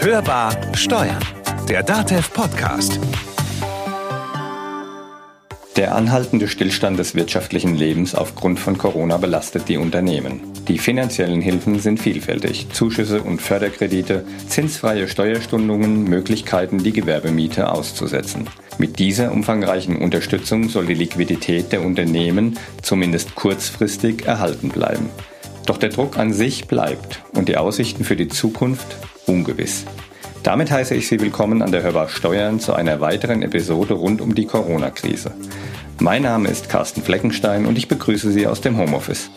Hörbar Steuern, der DATEV Podcast. Der anhaltende Stillstand des wirtschaftlichen Lebens aufgrund von Corona belastet die Unternehmen. Die finanziellen Hilfen sind vielfältig. Zuschüsse und Förderkredite, zinsfreie Steuerstundungen, Möglichkeiten, die Gewerbemiete auszusetzen. Mit dieser umfangreichen Unterstützung soll die Liquidität der Unternehmen zumindest kurzfristig erhalten bleiben. Doch der Druck an sich bleibt und die Aussichten für die Zukunft ungewiss. Damit heiße ich Sie willkommen an der Hörbar Steuern zu einer weiteren Episode rund um die Corona-Krise. Mein Name ist Carsten Fleckenstein und ich begrüße Sie aus dem Homeoffice.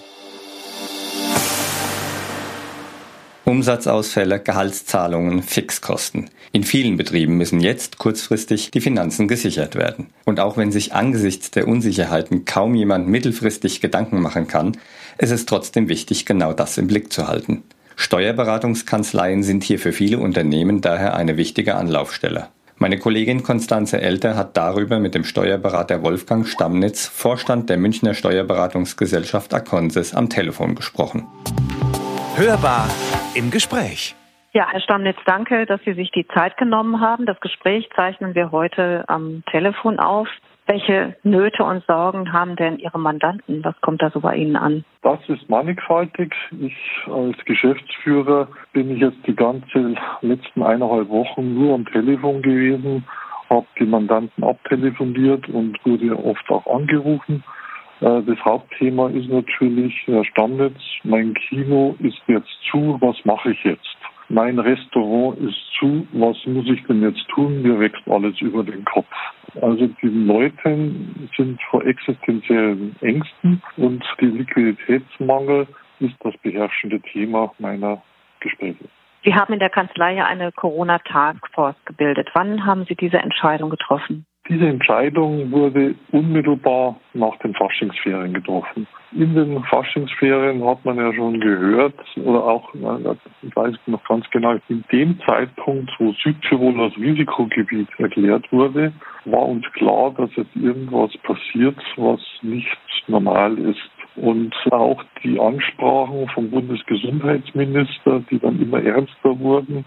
Umsatzausfälle, Gehaltszahlungen, Fixkosten. In vielen Betrieben müssen jetzt kurzfristig die Finanzen gesichert werden. Und auch wenn sich angesichts der Unsicherheiten kaum jemand mittelfristig Gedanken machen kann, ist es trotzdem wichtig, genau das im Blick zu halten. Steuerberatungskanzleien sind hier für viele Unternehmen daher eine wichtige Anlaufstelle. Meine Kollegin Konstanze Elter hat darüber mit dem Steuerberater Wolfgang Stammnitz, Vorstand der Münchner Steuerberatungsgesellschaft Aconsis, am Telefon gesprochen. Hörbar im Gespräch. Ja, Herr Stammnitz, danke, dass Sie sich die Zeit genommen haben. Das Gespräch zeichnen wir heute am Telefon auf. Welche Nöte und Sorgen haben denn Ihre Mandanten? Was kommt da so bei Ihnen an? Das ist mannigfaltig. Ich als Geschäftsführer bin ich jetzt die ganze letzten eineinhalb Wochen nur am Telefon gewesen, habe die Mandanten abtelefoniert und wurde oft auch angerufen. Äh, das Hauptthema ist natürlich, Herr Stammnetz, mein Kino ist jetzt zu, was mache ich jetzt? Mein Restaurant ist zu, was muss ich denn jetzt tun? Mir wächst alles über den Kopf. Also die Leute sind vor existenziellen Ängsten und die Liquiditätsmangel ist das beherrschende Thema meiner Gespräche. Sie haben in der Kanzlei ja eine Corona-Taskforce gebildet. Wann haben Sie diese Entscheidung getroffen? Diese Entscheidung wurde unmittelbar nach den Faschingsferien getroffen. In den Faschingsferien hat man ja schon gehört, oder auch, ich weiß noch ganz genau, in dem Zeitpunkt, wo Südtirol als Risikogebiet erklärt wurde, war uns klar, dass jetzt irgendwas passiert, was nicht normal ist. Und auch die Ansprachen vom Bundesgesundheitsminister, die dann immer ernster wurden,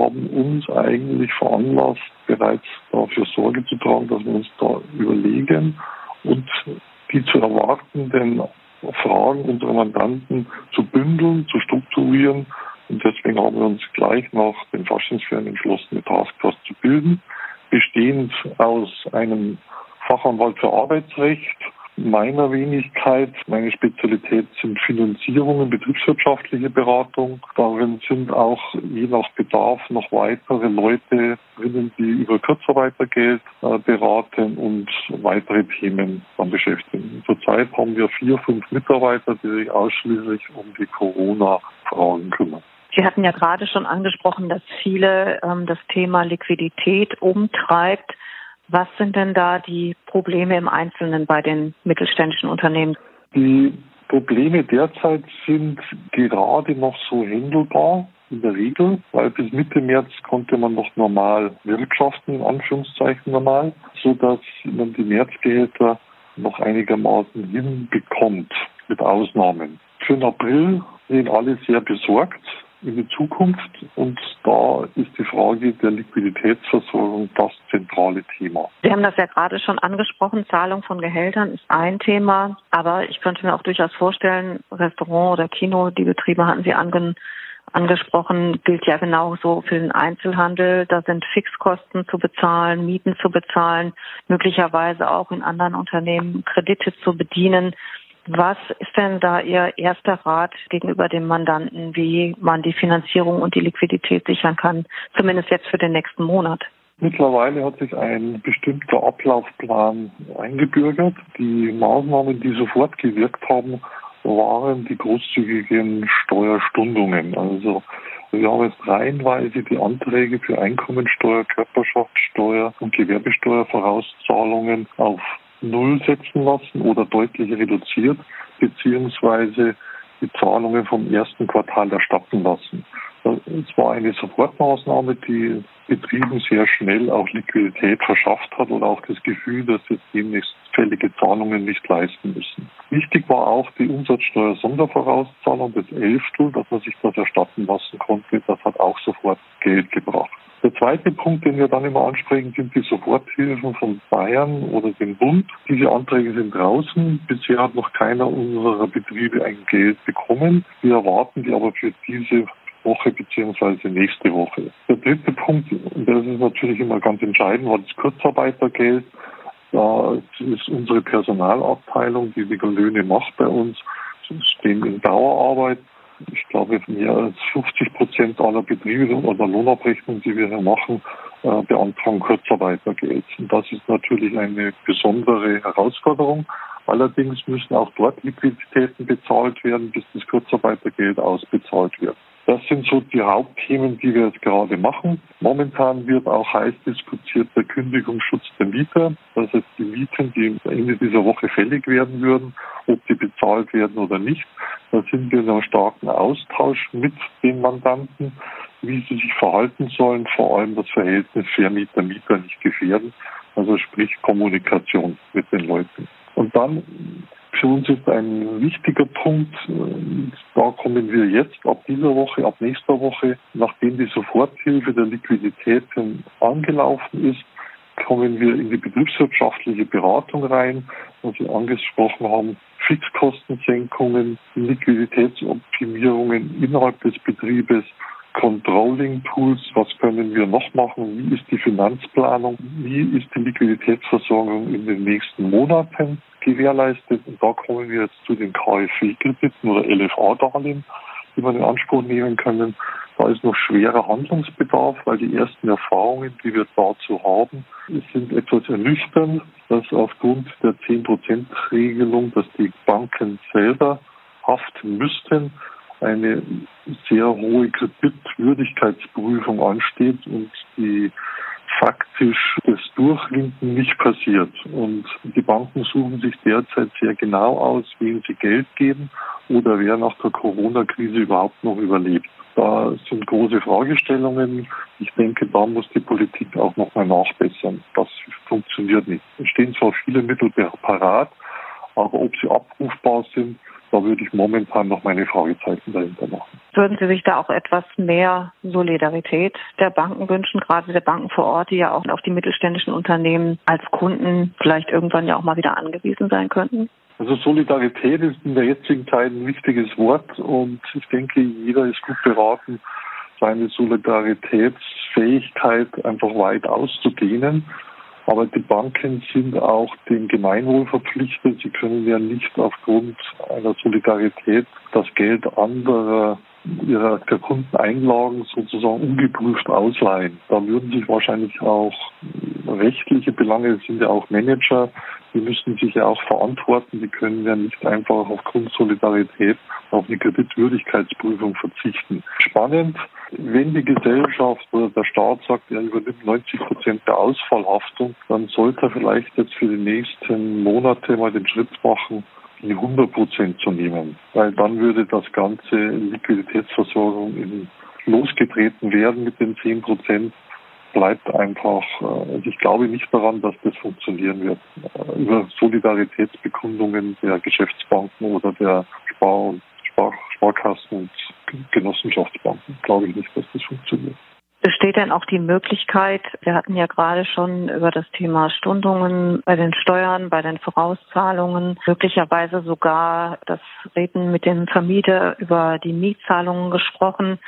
haben uns eigentlich veranlasst, bereits dafür Sorge zu tragen, dass wir uns da überlegen und die zu erwartenden Fragen unserer Mandanten zu bündeln, zu strukturieren. Und deswegen haben wir uns gleich nach den Faschingsferien entschlossen, eine Taskforce zu bilden, bestehend aus einem Fachanwalt für Arbeitsrecht, meiner Wenigkeit. Meine Spezialität sind Finanzierungen, betriebswirtschaftliche Beratung. Darin sind auch je nach Bedarf noch weitere Leute drinnen, die über Kurzarbeitergeld äh, beraten und weitere Themen dann beschäftigen. Zurzeit haben wir vier, fünf Mitarbeiter, die sich ausschließlich um die Corona-Fragen kümmern. Sie hatten ja gerade schon angesprochen, dass viele ähm, das Thema Liquidität umtreibt. Was sind denn da die Probleme im Einzelnen bei den mittelständischen Unternehmen? Die Probleme derzeit sind gerade noch so händelbar in der Regel, weil bis Mitte März konnte man noch normal wirtschaften, in Anführungszeichen normal, so dass man die Märzgehälter noch einigermaßen hinbekommt, mit Ausnahmen. Für den April sind alle sehr besorgt in die Zukunft. Und da ist die Frage der Liquiditätsversorgung das zentrale Thema. Sie haben das ja gerade schon angesprochen. Zahlung von Gehältern ist ein Thema. Aber ich könnte mir auch durchaus vorstellen, Restaurant oder Kino, die Betriebe hatten Sie ange angesprochen, gilt ja genauso für den Einzelhandel. Da sind Fixkosten zu bezahlen, Mieten zu bezahlen, möglicherweise auch in anderen Unternehmen Kredite zu bedienen. Was ist denn da Ihr erster Rat gegenüber dem Mandanten, wie man die Finanzierung und die Liquidität sichern kann, zumindest jetzt für den nächsten Monat? Mittlerweile hat sich ein bestimmter Ablaufplan eingebürgert. Die Maßnahmen, die sofort gewirkt haben, waren die großzügigen Steuerstundungen. Also wir haben jetzt reihenweise die Anträge für Einkommensteuer, Körperschaftssteuer und Gewerbesteuervorauszahlungen auf Null setzen lassen oder deutlich reduziert, beziehungsweise die Zahlungen vom ersten Quartal erstatten lassen. Es war eine Sofortmaßnahme, die Betrieben sehr schnell auch Liquidität verschafft hat oder auch das Gefühl, dass sie demnächst fällige Zahlungen nicht leisten müssen. Wichtig war auch die Umsatzsteuer-Sondervorauszahlung des Elftel, dass man sich das erstatten lassen konnte. Das hat auch sofort Geld gebracht. Der zweite Punkt, den wir dann immer ansprechen, sind die Soforthilfen von Bayern oder dem Bund. Diese Anträge sind draußen. Bisher hat noch keiner unserer Betriebe ein Geld bekommen. Wir erwarten die aber für diese Woche beziehungsweise nächste Woche. Der dritte Punkt, das ist natürlich immer ganz entscheidend, war das Kurzarbeitergeld. Da ist unsere Personalabteilung, die die Löhne macht bei uns, stehen in Dauerarbeit. Ich glaube, mehr als 50 Prozent aller Betriebe oder Lohnabrechnungen, die wir hier machen, äh, beantragen Kurzarbeitergeld. Und das ist natürlich eine besondere Herausforderung. Allerdings müssen auch dort Liquiditäten bezahlt werden, bis das Kurzarbeitergeld ausbezahlt wird. Das sind so die Hauptthemen, die wir jetzt gerade machen. Momentan wird auch heiß diskutiert der Kündigungsschutz der Mieter. Das heißt, die Mieten, die Ende dieser Woche fällig werden würden, ob die bezahlt werden oder nicht. Da sind wir in einem starken Austausch mit den Mandanten, wie sie sich verhalten sollen, vor allem das Verhältnis Vermieter-Mieter nicht gefährden. Also sprich Kommunikation mit den Leuten. Und dann für uns ist ein wichtiger Punkt, da kommen wir jetzt ab dieser Woche, ab nächster Woche, nachdem die Soforthilfe der Liquidität angelaufen ist, kommen wir in die betriebswirtschaftliche Beratung rein, was wir angesprochen haben, Fixkostensenkungen, Liquiditätsoptimierungen innerhalb des Betriebes, Controlling-Tools, was können wir noch machen, wie ist die Finanzplanung, wie ist die Liquiditätsversorgung in den nächsten Monaten gewährleistet. Und da kommen wir jetzt zu den KfW-Krediten oder LFA-Darlehen, die wir in Anspruch nehmen können. Da ist noch schwerer Handlungsbedarf, weil die ersten Erfahrungen, die wir dazu haben, sind etwas ernüchternd, dass aufgrund der 10%-Regelung, dass die Banken selber haften müssten, eine sehr hohe Kreditwürdigkeitsprüfung ansteht und die faktisch das Durchwinken nicht passiert. Und die Banken suchen sich derzeit sehr genau aus, wem sie Geld geben oder wer nach der Corona-Krise überhaupt noch überlebt. Da sind große Fragestellungen. Ich denke, da muss die Politik auch nochmal nachbessern. Das funktioniert nicht. Es stehen zwar viele Mittel parat, aber ob sie abrufbar sind, da würde ich momentan noch meine Fragezeichen dahinter machen. Würden Sie sich da auch etwas mehr Solidarität der Banken wünschen, gerade der Banken vor Ort, die ja auch auf die mittelständischen Unternehmen als Kunden vielleicht irgendwann ja auch mal wieder angewiesen sein könnten? Also Solidarität ist in der jetzigen Zeit ein wichtiges Wort und ich denke, jeder ist gut beraten, seine Solidaritätsfähigkeit einfach weit auszudehnen. Aber die Banken sind auch dem Gemeinwohl verpflichtet. Sie können ja nicht aufgrund einer Solidarität das Geld anderer ihrer Kundeneinlagen sozusagen ungeprüft ausleihen. Da würden sich wahrscheinlich auch rechtliche Belange, sind ja auch Manager, die müssen sich ja auch verantworten, die können ja nicht einfach aufgrund Solidarität auf eine Kreditwürdigkeitsprüfung verzichten. Spannend, wenn die Gesellschaft oder der Staat sagt, er übernimmt 90 Prozent der Ausfallhaftung, dann sollte er vielleicht jetzt für die nächsten Monate mal den Schritt machen, die 100 Prozent zu nehmen, weil dann würde das ganze Liquiditätsversorgung in losgetreten werden mit den 10 Prozent bleibt einfach, also ich glaube nicht daran, dass das funktionieren wird. Äh, über Solidaritätsbekundungen der Geschäftsbanken oder der Spar- und Spar Sparkassen und Genossenschaftsbanken glaube ich nicht, dass das funktioniert. Besteht denn auch die Möglichkeit, wir hatten ja gerade schon über das Thema Stundungen bei den Steuern, bei den Vorauszahlungen, möglicherweise sogar das Reden mit dem Vermieter über die Mietzahlungen gesprochen.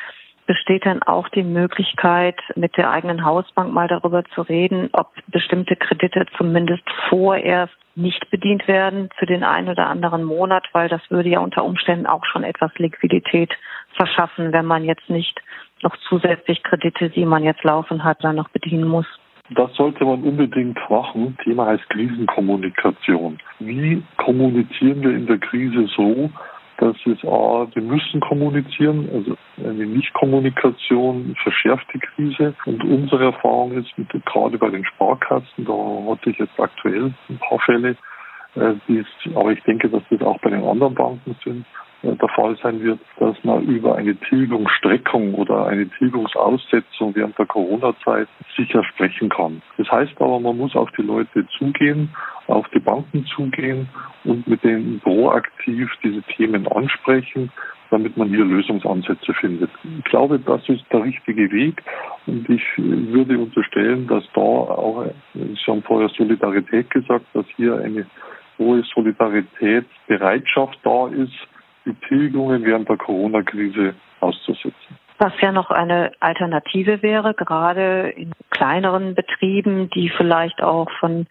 Besteht denn auch die Möglichkeit, mit der eigenen Hausbank mal darüber zu reden, ob bestimmte Kredite zumindest vorerst nicht bedient werden für den einen oder anderen Monat, weil das würde ja unter Umständen auch schon etwas Liquidität verschaffen, wenn man jetzt nicht noch zusätzlich Kredite, die man jetzt laufen hat, dann noch bedienen muss. Das sollte man unbedingt machen. Thema heißt Krisenkommunikation. Wie kommunizieren wir in der Krise so, dass es A, wir müssen kommunizieren, also eine Nichtkommunikation verschärft die Krise. Und unsere Erfahrung ist, mit, gerade bei den Sparkassen, da hatte ich jetzt aktuell ein paar Fälle, äh, aber ich denke, dass das auch bei den anderen Banken sind, der Fall sein wird, dass man über eine Tilgungsstreckung oder eine Tilgungsaussetzung während der Corona-Zeit sicher sprechen kann. Das heißt aber, man muss auf die Leute zugehen, auf die Banken zugehen und mit denen proaktiv diese Themen ansprechen, damit man hier Lösungsansätze findet. Ich glaube, das ist der richtige Weg und ich würde unterstellen, dass da auch, Sie haben vorher Solidarität gesagt, dass hier eine hohe Solidaritätsbereitschaft da ist, die Tilgungen während der Corona-Krise auszusetzen. Was ja noch eine Alternative wäre, gerade in kleineren Betrieben, die vielleicht auch von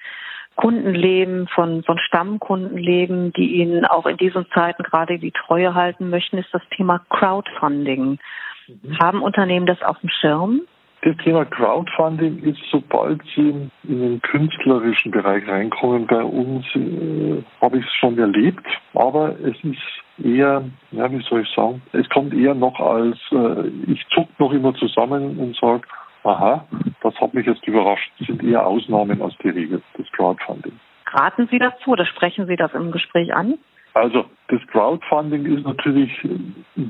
Kunden leben, von, von Stammkunden leben, die ihnen auch in diesen Zeiten gerade die Treue halten möchten, ist das Thema Crowdfunding. Mhm. Haben Unternehmen das auf dem Schirm? Das Thema Crowdfunding ist, sobald Sie in den künstlerischen Bereich reinkommen, bei uns äh, habe ich es schon erlebt, aber es ist eher, ja, wie soll ich sagen, es kommt eher noch als, äh, ich zuck noch immer zusammen und sage, aha, das hat mich jetzt überrascht. Das sind eher Ausnahmen als die Regel, das Crowdfunding. Raten Sie dazu oder sprechen Sie das im Gespräch an? Also das Crowdfunding ist natürlich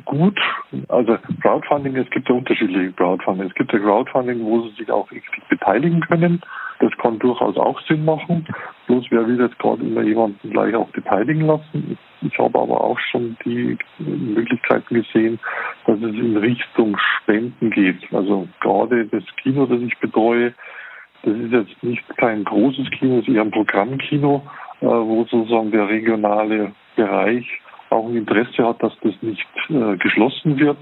gut. Also Crowdfunding, es gibt ja unterschiedliche Crowdfunding. Es gibt ja Crowdfunding, wo Sie sich auch richtig beteiligen können. Das kann durchaus auch Sinn machen. Bloß wer will jetzt gerade immer jemanden gleich auch beteiligen lassen. Ich habe aber auch schon die Möglichkeiten gesehen, dass es in Richtung Spenden geht. Also gerade das Kino, das ich betreue, das ist jetzt nicht kein großes Kino, es ist eher ein Programmkino, äh, wo sozusagen der regionale Bereich auch ein Interesse hat, dass das nicht äh, geschlossen wird.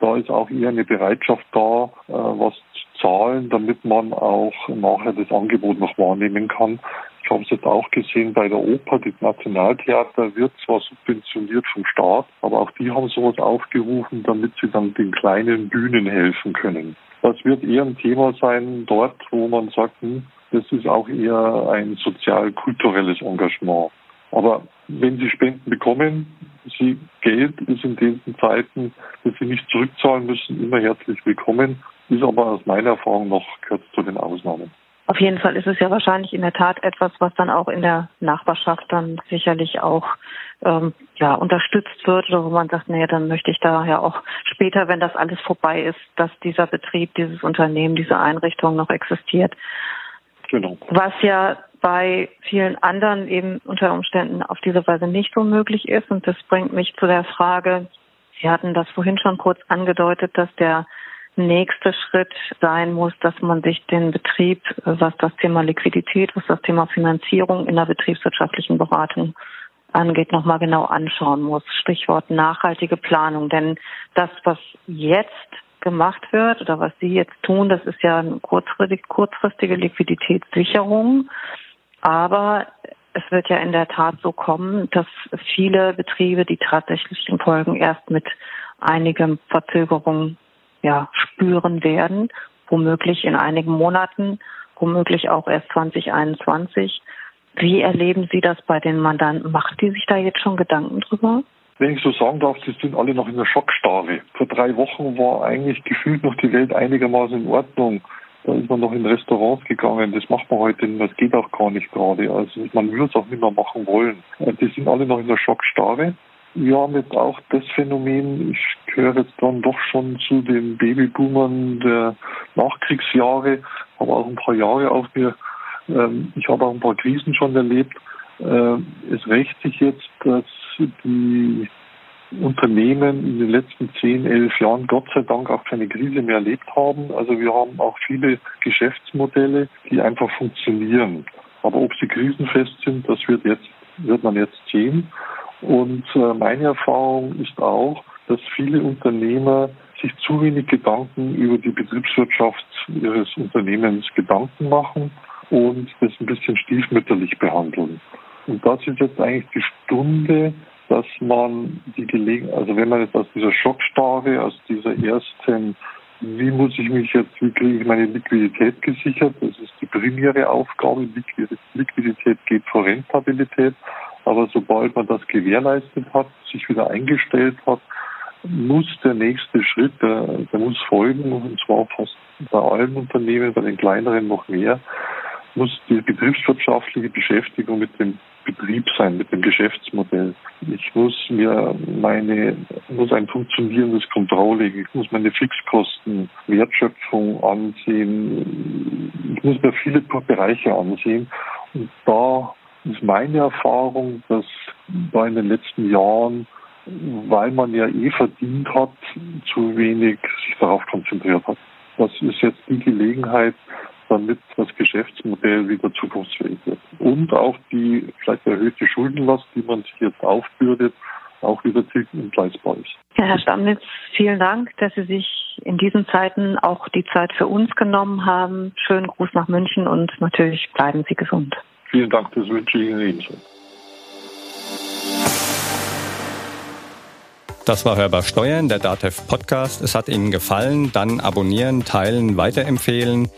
Da ist auch eher eine Bereitschaft da, äh, was zu zahlen, damit man auch nachher das Angebot noch wahrnehmen kann. Ich habe es jetzt auch gesehen bei der Oper, das Nationaltheater wird zwar subventioniert vom Staat, aber auch die haben sowas aufgerufen, damit sie dann den kleinen Bühnen helfen können. Das wird eher ein Thema sein dort, wo man sagt, hm, das ist auch eher ein sozial-kulturelles Engagement. Aber wenn Sie Spenden bekommen, Sie Geld ist in diesen Zeiten, dass Sie nicht zurückzahlen müssen, immer herzlich willkommen, ist aber aus meiner Erfahrung noch gehört zu den Ausnahmen. Auf jeden Fall ist es ja wahrscheinlich in der Tat etwas, was dann auch in der Nachbarschaft dann sicherlich auch ähm, ja unterstützt wird oder wo man sagt, nee, dann möchte ich da ja auch später, wenn das alles vorbei ist, dass dieser Betrieb, dieses Unternehmen, diese Einrichtung noch existiert. Genau. Was ja bei vielen anderen eben unter Umständen auf diese Weise nicht so möglich ist. Und das bringt mich zu der Frage, Sie hatten das vorhin schon kurz angedeutet, dass der nächste Schritt sein muss, dass man sich den Betrieb, was das Thema Liquidität, was das Thema Finanzierung in der betriebswirtschaftlichen Beratung angeht, nochmal genau anschauen muss. Stichwort nachhaltige Planung. Denn das, was jetzt gemacht wird oder was Sie jetzt tun, das ist ja eine kurzfristige, Liquiditätssicherung. Aber es wird ja in der Tat so kommen, dass viele Betriebe die tatsächlichen Folgen erst mit einigen Verzögerungen ja, spüren werden, womöglich in einigen Monaten, womöglich auch erst 2021. Wie erleben Sie das bei den Mandanten? Macht die sich da jetzt schon Gedanken drüber? Wenn ich so sagen darf, sie sind alle noch in der Schockstarre. Vor drei Wochen war eigentlich gefühlt noch die Welt einigermaßen in Ordnung. Da ist man noch in Restaurants gegangen. Das macht man heute nicht mehr. Das geht auch gar nicht gerade. Also man will es auch nicht mehr machen wollen. Äh, die sind alle noch in der Schockstarre. Wir haben jetzt auch das Phänomen, ich gehöre jetzt dann doch schon zu den Babyboomern der Nachkriegsjahre, habe auch ein paar Jahre auf mir. Ähm, ich habe auch ein paar Krisen schon erlebt. Äh, es rächt sich jetzt, dass die Unternehmen in den letzten zehn, elf Jahren Gott sei Dank auch keine Krise mehr erlebt haben. Also wir haben auch viele Geschäftsmodelle, die einfach funktionieren. Aber ob sie krisenfest sind, das wird jetzt, wird man jetzt sehen. Und äh, meine Erfahrung ist auch, dass viele Unternehmer sich zu wenig Gedanken über die Betriebswirtschaft ihres Unternehmens Gedanken machen und das ein bisschen stiefmütterlich behandeln. Und das ist jetzt eigentlich die Stunde, dass man die Gelegenheit, also wenn man jetzt aus dieser Schockstarre, aus dieser ersten, wie muss ich mich jetzt, wie kriege ich meine Liquidität gesichert, das ist die primäre Aufgabe, Liquidität geht vor Rentabilität, aber sobald man das gewährleistet hat, sich wieder eingestellt hat, muss der nächste Schritt, der, der muss folgen, und zwar fast bei allen Unternehmen, bei den kleineren noch mehr, muss die betriebswirtschaftliche Beschäftigung mit dem Betrieb sein, mit dem Geschäftsmodell. Ich muss mir meine, muss ein funktionierendes Controlling, ich muss meine Fixkosten, Wertschöpfung ansehen, ich muss mir viele Bereiche ansehen und da ist meine Erfahrung, dass da in den letzten Jahren, weil man ja eh verdient hat, zu wenig sich darauf konzentriert hat. Das ist jetzt die Gelegenheit, damit das Geschäftsmodell wieder zukunftsfähig wird. Und auch die vielleicht erhöhte Schuldenlast, die man sich jetzt aufbürdet, auch wieder entgleisbar ist. Ja, Herr Stammnitz, vielen Dank, dass Sie sich in diesen Zeiten auch die Zeit für uns genommen haben. Schönen Gruß nach München und natürlich bleiben Sie gesund. Vielen Dank, das wünsche ich Ihnen ebenso. Das war Hörbar Steuern, der DATEV Podcast. Es hat Ihnen gefallen, dann abonnieren, teilen, weiterempfehlen.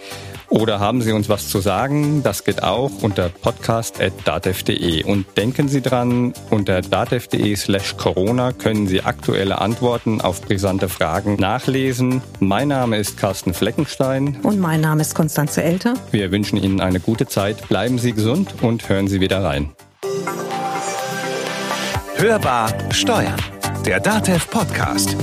Oder haben Sie uns was zu sagen? Das geht auch unter podcast.datev.de. Und denken Sie dran, unter datev.de slash Corona können Sie aktuelle Antworten auf brisante Fragen nachlesen. Mein Name ist Carsten Fleckenstein. Und mein Name ist Konstanze Elter. Wir wünschen Ihnen eine gute Zeit. Bleiben Sie gesund und hören Sie wieder rein. Hörbar Steuern. Der Datev Podcast.